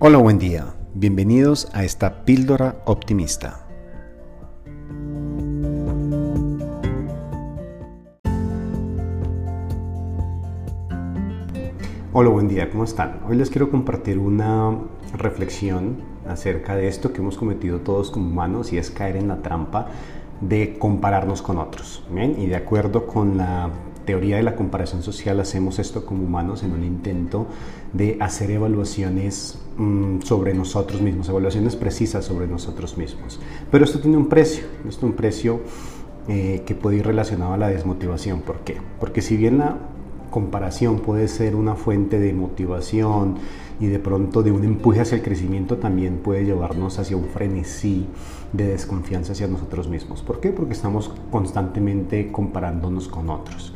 Hola, buen día. Bienvenidos a esta píldora optimista. Hola, buen día, ¿cómo están? Hoy les quiero compartir una reflexión acerca de esto que hemos cometido todos como humanos y es caer en la trampa de compararnos con otros. Y de acuerdo con la teoría de la comparación social hacemos esto como humanos en un intento de hacer evaluaciones mm, sobre nosotros mismos, evaluaciones precisas sobre nosotros mismos. Pero esto tiene un precio, esto un precio eh, que puede ir relacionado a la desmotivación. ¿Por qué? Porque si bien la comparación puede ser una fuente de motivación y de pronto de un empuje hacia el crecimiento, también puede llevarnos hacia un frenesí de desconfianza hacia nosotros mismos. ¿Por qué? Porque estamos constantemente comparándonos con otros.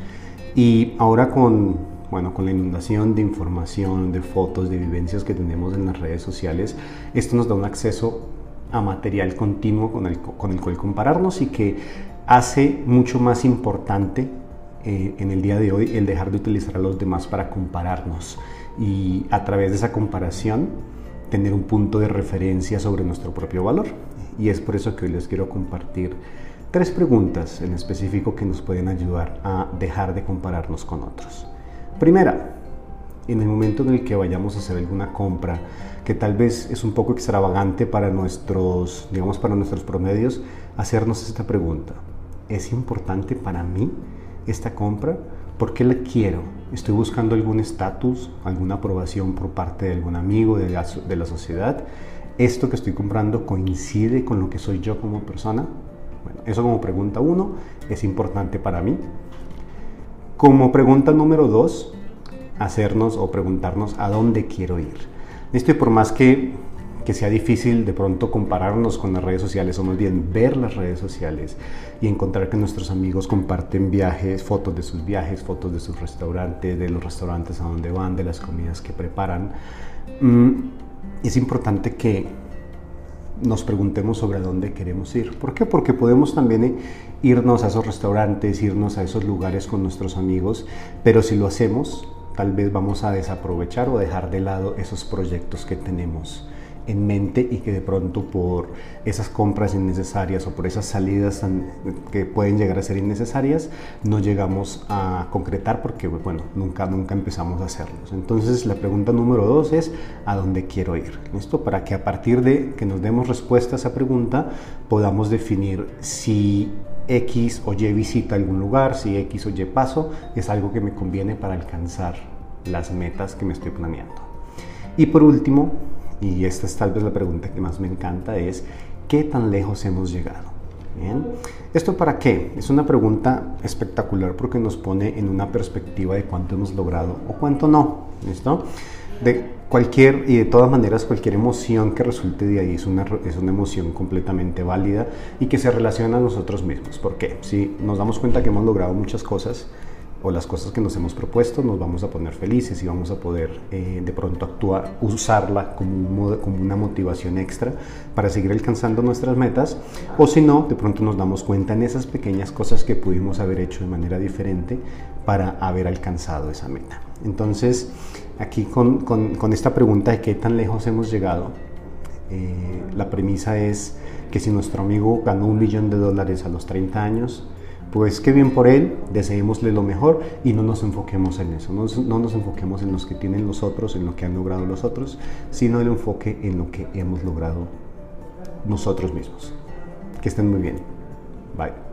Y ahora con, bueno, con la inundación de información, de fotos, de vivencias que tenemos en las redes sociales, esto nos da un acceso a material continuo con el, con el cual compararnos y que hace mucho más importante eh, en el día de hoy el dejar de utilizar a los demás para compararnos y a través de esa comparación tener un punto de referencia sobre nuestro propio valor. Y es por eso que hoy les quiero compartir tres preguntas en específico que nos pueden ayudar a dejar de compararnos con otros. Primera, en el momento en el que vayamos a hacer alguna compra que tal vez es un poco extravagante para nuestros, digamos, para nuestros promedios, hacernos esta pregunta. ¿Es importante para mí esta compra? ¿Por qué la quiero? ¿Estoy buscando algún estatus, alguna aprobación por parte de algún amigo de la, de la sociedad? ¿Esto que estoy comprando coincide con lo que soy yo como persona? Bueno, eso como pregunta uno es importante para mí. Como pregunta número dos, hacernos o preguntarnos a dónde quiero ir. Esto y por más que, que sea difícil de pronto compararnos con las redes sociales, o más bien ver las redes sociales y encontrar que nuestros amigos comparten viajes, fotos de sus viajes, fotos de sus restaurantes, de los restaurantes a donde van, de las comidas que preparan, mm, es importante que nos preguntemos sobre dónde queremos ir. ¿Por qué? Porque podemos también irnos a esos restaurantes, irnos a esos lugares con nuestros amigos, pero si lo hacemos, tal vez vamos a desaprovechar o dejar de lado esos proyectos que tenemos en mente y que de pronto por esas compras innecesarias o por esas salidas que pueden llegar a ser innecesarias no llegamos a concretar porque bueno nunca nunca empezamos a hacerlos. Entonces la pregunta número dos es a dónde quiero ir esto para que a partir de que nos demos respuesta a esa pregunta podamos definir si X o Y visita algún lugar, si X o Y paso es algo que me conviene para alcanzar las metas que me estoy planeando. Y por último, y esta es tal vez la pregunta que más me encanta, es ¿qué tan lejos hemos llegado? ¿Esto para qué? Es una pregunta espectacular porque nos pone en una perspectiva de cuánto hemos logrado o cuánto no. ¿Listo? De cualquier y de todas maneras cualquier emoción que resulte de ahí es una, es una emoción completamente válida y que se relaciona a nosotros mismos. ¿Por qué? Si nos damos cuenta que hemos logrado muchas cosas, o las cosas que nos hemos propuesto, nos vamos a poner felices y vamos a poder eh, de pronto actuar, usarla como, una motivación extra para seguir alcanzando nuestras metas. O si no, de pronto nos damos cuenta en esas pequeñas cosas que pudimos haber hecho de manera diferente para haber alcanzado esa meta. Entonces, aquí con esta pregunta de qué tan lejos hemos llegado, eh, la premisa es que si nuestro amigo ganó un millón de dólares a los 30 años, pues qué bien por él, deseémosle lo mejor y no nos enfoquemos en eso, no, no, nos enfoquemos en los que tienen los otros, en lo que han logrado los otros, sino el enfoque en lo que hemos logrado nosotros mismos. Que estén muy bien. Bye.